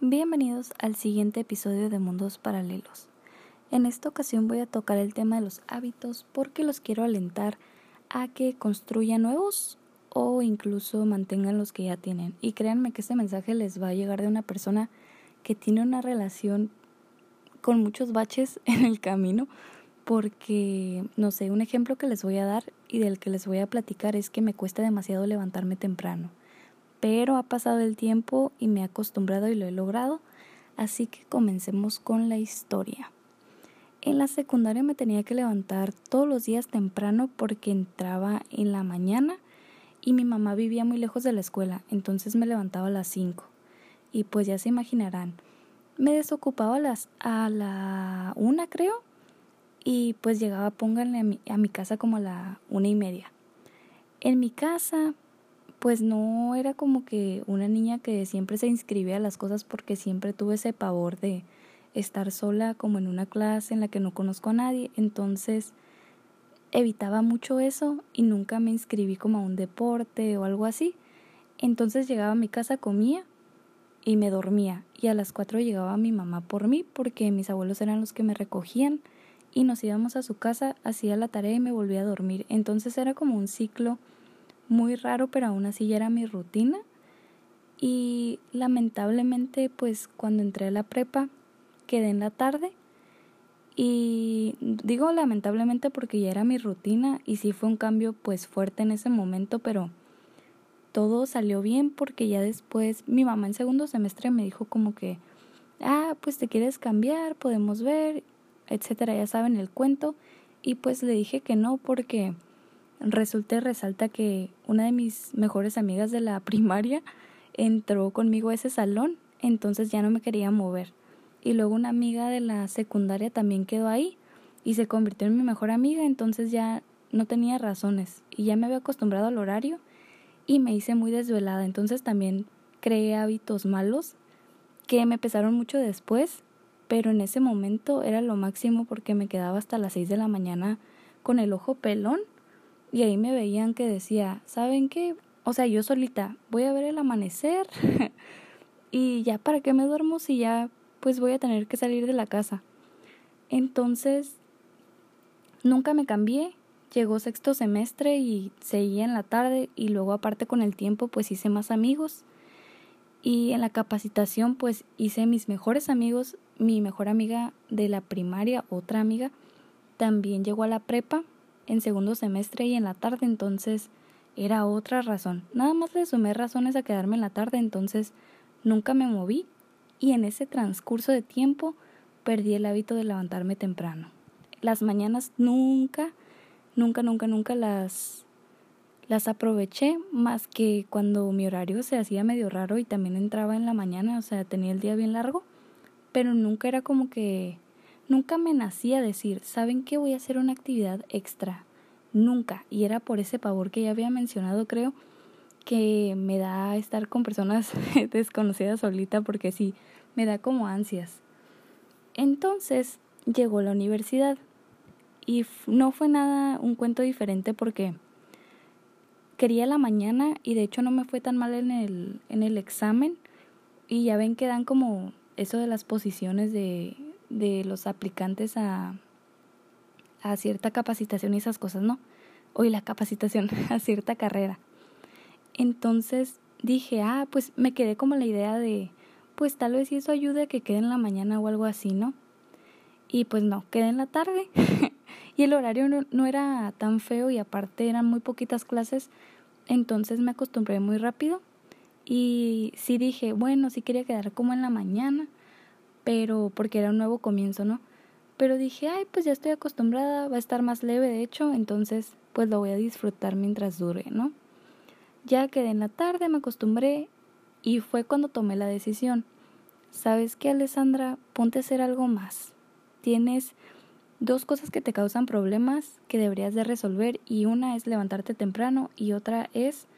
Bienvenidos al siguiente episodio de Mundos Paralelos. En esta ocasión voy a tocar el tema de los hábitos porque los quiero alentar a que construyan nuevos o incluso mantengan los que ya tienen. Y créanme que este mensaje les va a llegar de una persona que tiene una relación con muchos baches en el camino porque, no sé, un ejemplo que les voy a dar y del que les voy a platicar es que me cuesta demasiado levantarme temprano pero ha pasado el tiempo y me he acostumbrado y lo he logrado, así que comencemos con la historia. En la secundaria me tenía que levantar todos los días temprano porque entraba en la mañana y mi mamá vivía muy lejos de la escuela, entonces me levantaba a las 5. Y pues ya se imaginarán, me desocupaba a, las, a la una creo y pues llegaba, pónganle a mi, a mi casa como a la una y media. En mi casa pues no era como que una niña que siempre se inscribía a las cosas porque siempre tuve ese pavor de estar sola como en una clase en la que no conozco a nadie, entonces evitaba mucho eso y nunca me inscribí como a un deporte o algo así. Entonces llegaba a mi casa, comía y me dormía y a las cuatro llegaba mi mamá por mí porque mis abuelos eran los que me recogían y nos íbamos a su casa, hacía la tarea y me volvía a dormir. Entonces era como un ciclo muy raro, pero aún así ya era mi rutina. Y lamentablemente, pues cuando entré a la prepa, quedé en la tarde. Y digo lamentablemente porque ya era mi rutina y sí fue un cambio pues fuerte en ese momento, pero todo salió bien porque ya después mi mamá en segundo semestre me dijo como que, ah, pues te quieres cambiar, podemos ver, etcétera, ya saben el cuento. Y pues le dije que no porque resulta resalta que una de mis mejores amigas de la primaria entró conmigo a ese salón, entonces ya no me quería mover. Y luego una amiga de la secundaria también quedó ahí y se convirtió en mi mejor amiga, entonces ya no tenía razones y ya me había acostumbrado al horario y me hice muy desvelada, entonces también creé hábitos malos que me pesaron mucho después, pero en ese momento era lo máximo porque me quedaba hasta las seis de la mañana con el ojo pelón y ahí me veían que decía, ¿saben qué? O sea, yo solita voy a ver el amanecer y ya para qué me duermo si ya pues voy a tener que salir de la casa. Entonces, nunca me cambié. Llegó sexto semestre y seguía en la tarde y luego aparte con el tiempo pues hice más amigos. Y en la capacitación pues hice mis mejores amigos. Mi mejor amiga de la primaria, otra amiga, también llegó a la prepa en segundo semestre y en la tarde, entonces era otra razón. Nada más le sumé razones a quedarme en la tarde, entonces nunca me moví y en ese transcurso de tiempo perdí el hábito de levantarme temprano. Las mañanas nunca, nunca, nunca, nunca las las aproveché más que cuando mi horario se hacía medio raro y también entraba en la mañana, o sea, tenía el día bien largo, pero nunca era como que Nunca me nacía decir, ¿saben qué? Voy a hacer una actividad extra. Nunca. Y era por ese pavor que ya había mencionado, creo, que me da estar con personas desconocidas solita porque sí, me da como ansias. Entonces llegó la universidad y no fue nada un cuento diferente porque quería la mañana y de hecho no me fue tan mal en el, en el examen y ya ven que dan como eso de las posiciones de de los aplicantes a, a cierta capacitación y esas cosas, ¿no? Hoy la capacitación a cierta carrera. Entonces dije, ah, pues me quedé como la idea de, pues tal vez si eso ayude a que quede en la mañana o algo así, ¿no? Y pues no, quedé en la tarde. y el horario no, no, era tan feo y aparte eran muy poquitas clases, entonces me acostumbré muy rápido. Y sí dije, bueno, sí quería quedar como en la mañana, pero porque era un nuevo comienzo, ¿no? Pero dije, ay, pues ya estoy acostumbrada, va a estar más leve de hecho, entonces pues lo voy a disfrutar mientras dure, ¿no? Ya quedé en la tarde, me acostumbré y fue cuando tomé la decisión. ¿Sabes qué, Alessandra? Ponte a hacer algo más. Tienes dos cosas que te causan problemas que deberías de resolver y una es levantarte temprano y otra es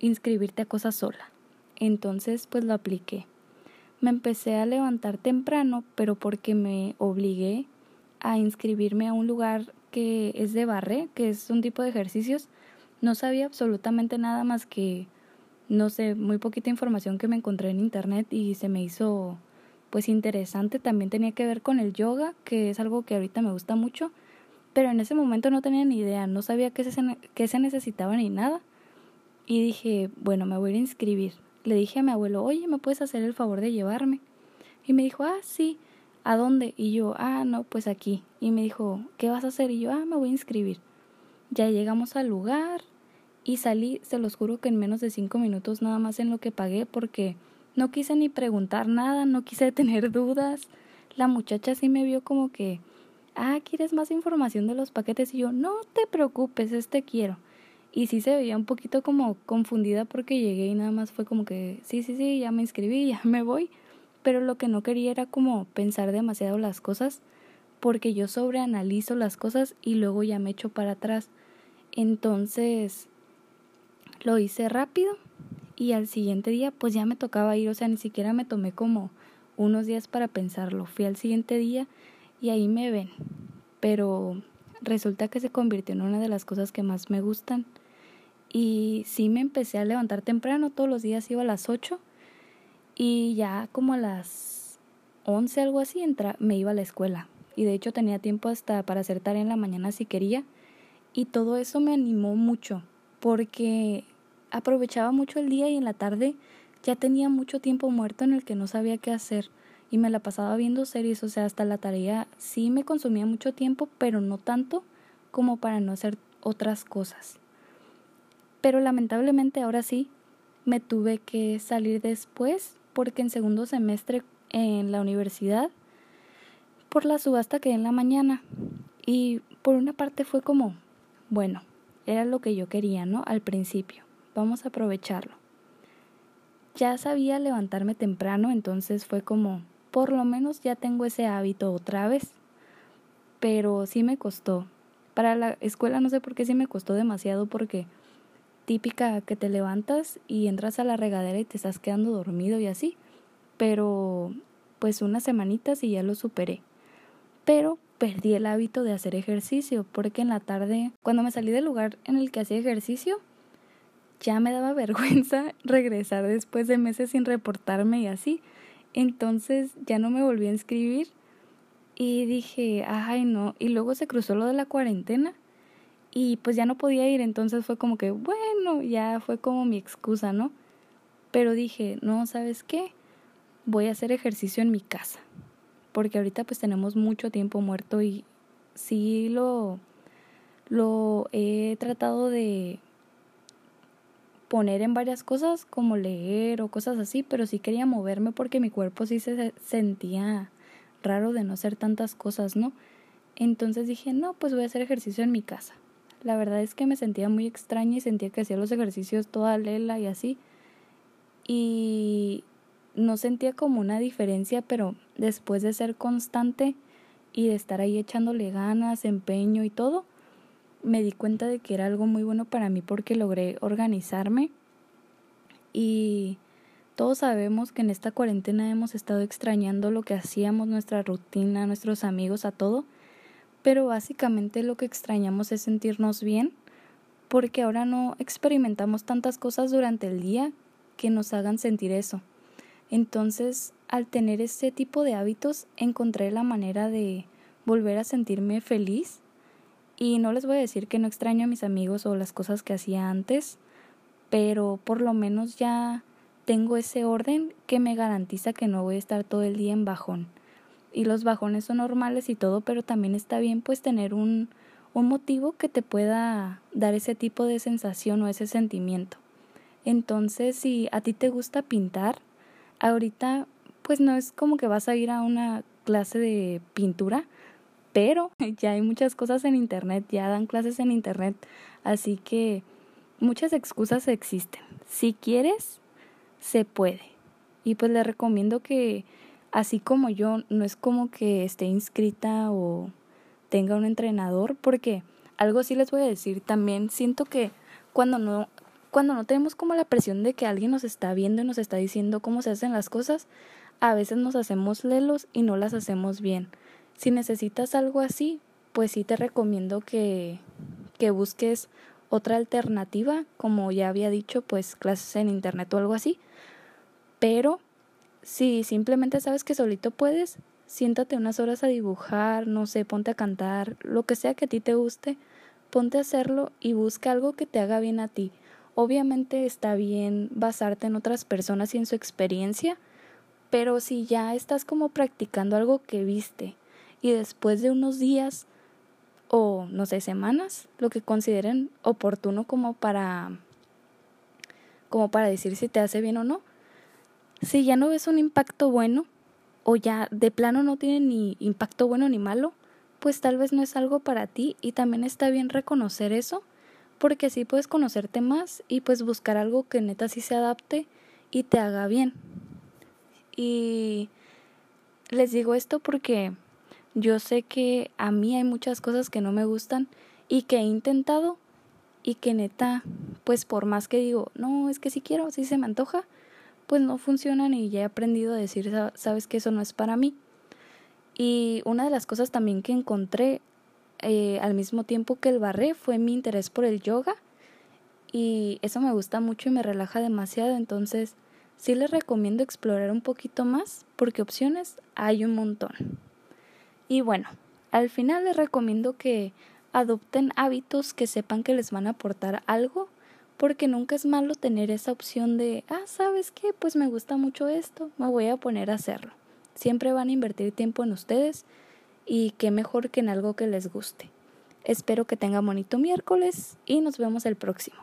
inscribirte a cosas sola. Entonces, pues lo apliqué me empecé a levantar temprano, pero porque me obligué a inscribirme a un lugar que es de barre, que es un tipo de ejercicios. No sabía absolutamente nada más que no sé, muy poquita información que me encontré en internet y se me hizo pues interesante. También tenía que ver con el yoga, que es algo que ahorita me gusta mucho, pero en ese momento no tenía ni idea, no sabía qué se, qué se necesitaba ni nada. Y dije, bueno, me voy a ir a inscribir. Le dije a mi abuelo, oye, ¿me puedes hacer el favor de llevarme? Y me dijo, ah, sí, ¿a dónde? Y yo, ah, no, pues aquí. Y me dijo, ¿qué vas a hacer? Y yo, ah, me voy a inscribir. Ya llegamos al lugar y salí, se los juro que en menos de cinco minutos nada más en lo que pagué porque no quise ni preguntar nada, no quise tener dudas. La muchacha sí me vio como que, ah, ¿quieres más información de los paquetes? Y yo, no te preocupes, este quiero. Y sí se veía un poquito como confundida porque llegué y nada más fue como que, sí, sí, sí, ya me inscribí, ya me voy. Pero lo que no quería era como pensar demasiado las cosas porque yo sobreanalizo las cosas y luego ya me echo para atrás. Entonces lo hice rápido y al siguiente día pues ya me tocaba ir, o sea, ni siquiera me tomé como unos días para pensarlo. Fui al siguiente día y ahí me ven. Pero resulta que se convirtió en una de las cosas que más me gustan. Y sí me empecé a levantar temprano, todos los días iba a las 8 y ya como a las 11 algo así entra, me iba a la escuela. Y de hecho tenía tiempo hasta para hacer tarea en la mañana si quería. Y todo eso me animó mucho porque aprovechaba mucho el día y en la tarde ya tenía mucho tiempo muerto en el que no sabía qué hacer y me la pasaba viendo series, o sea, hasta la tarea sí me consumía mucho tiempo, pero no tanto como para no hacer otras cosas. Pero lamentablemente ahora sí me tuve que salir después porque en segundo semestre en la universidad por la subasta que en la mañana y por una parte fue como, bueno, era lo que yo quería, ¿no? Al principio, vamos a aprovecharlo. Ya sabía levantarme temprano, entonces fue como, por lo menos ya tengo ese hábito otra vez. Pero sí me costó. Para la escuela no sé por qué sí me costó demasiado porque típica que te levantas y entras a la regadera y te estás quedando dormido y así. Pero pues unas semanitas y ya lo superé. Pero perdí el hábito de hacer ejercicio porque en la tarde, cuando me salí del lugar en el que hacía ejercicio, ya me daba vergüenza regresar después de meses sin reportarme y así. Entonces ya no me volví a inscribir y dije, ay no, y luego se cruzó lo de la cuarentena y pues ya no podía ir, entonces fue como que, bueno, ya fue como mi excusa, ¿no? Pero dije, no, ¿sabes qué? Voy a hacer ejercicio en mi casa, porque ahorita pues tenemos mucho tiempo muerto y sí lo, lo he tratado de poner en varias cosas como leer o cosas así, pero sí quería moverme porque mi cuerpo sí se sentía raro de no hacer tantas cosas, ¿no? Entonces dije, no, pues voy a hacer ejercicio en mi casa. La verdad es que me sentía muy extraña y sentía que hacía los ejercicios toda lela y así. Y no sentía como una diferencia, pero después de ser constante y de estar ahí echándole ganas, empeño y todo, me di cuenta de que era algo muy bueno para mí porque logré organizarme y todos sabemos que en esta cuarentena hemos estado extrañando lo que hacíamos, nuestra rutina, nuestros amigos, a todo pero básicamente lo que extrañamos es sentirnos bien porque ahora no experimentamos tantas cosas durante el día que nos hagan sentir eso. Entonces, al tener ese tipo de hábitos, encontré la manera de volver a sentirme feliz y no les voy a decir que no extraño a mis amigos o las cosas que hacía antes, pero por lo menos ya tengo ese orden que me garantiza que no voy a estar todo el día en bajón y los bajones son normales y todo, pero también está bien pues tener un, un motivo que te pueda dar ese tipo de sensación o ese sentimiento. Entonces, si a ti te gusta pintar, ahorita pues no es como que vas a ir a una clase de pintura, pero ya hay muchas cosas en internet, ya dan clases en internet, así que muchas excusas existen. Si quieres, se puede. Y pues le recomiendo que así como yo, no es como que esté inscrita o tenga un entrenador, porque algo sí les voy a decir, también siento que cuando no cuando no tenemos como la presión de que alguien nos está viendo y nos está diciendo cómo se hacen las cosas, a veces nos hacemos lelos y no las hacemos bien. Si necesitas algo así, pues sí te recomiendo que, que busques otra alternativa, como ya había dicho, pues clases en internet o algo así. Pero si simplemente sabes que solito puedes, siéntate unas horas a dibujar, no sé, ponte a cantar, lo que sea que a ti te guste, ponte a hacerlo y busca algo que te haga bien a ti. Obviamente está bien basarte en otras personas y en su experiencia, pero si ya estás como practicando algo que viste y después de unos días o no sé, semanas, lo que consideren oportuno como para como para decir si te hace bien o no. Si ya no ves un impacto bueno o ya de plano no tiene ni impacto bueno ni malo, pues tal vez no es algo para ti y también está bien reconocer eso porque así puedes conocerte más y pues buscar algo que neta sí se adapte y te haga bien. Y les digo esto porque yo sé que a mí hay muchas cosas que no me gustan y que he intentado y que neta, pues por más que digo, no, es que si quiero, si se me antoja, pues no funcionan y ya he aprendido a decir, sabes que eso no es para mí. Y una de las cosas también que encontré eh, al mismo tiempo que el barré fue mi interés por el yoga y eso me gusta mucho y me relaja demasiado, entonces sí les recomiendo explorar un poquito más porque opciones hay un montón. Y bueno, al final les recomiendo que adopten hábitos que sepan que les van a aportar algo porque nunca es malo tener esa opción de, ah, ¿sabes qué? Pues me gusta mucho esto, me voy a poner a hacerlo. Siempre van a invertir tiempo en ustedes y qué mejor que en algo que les guste. Espero que tengan bonito miércoles y nos vemos el próximo.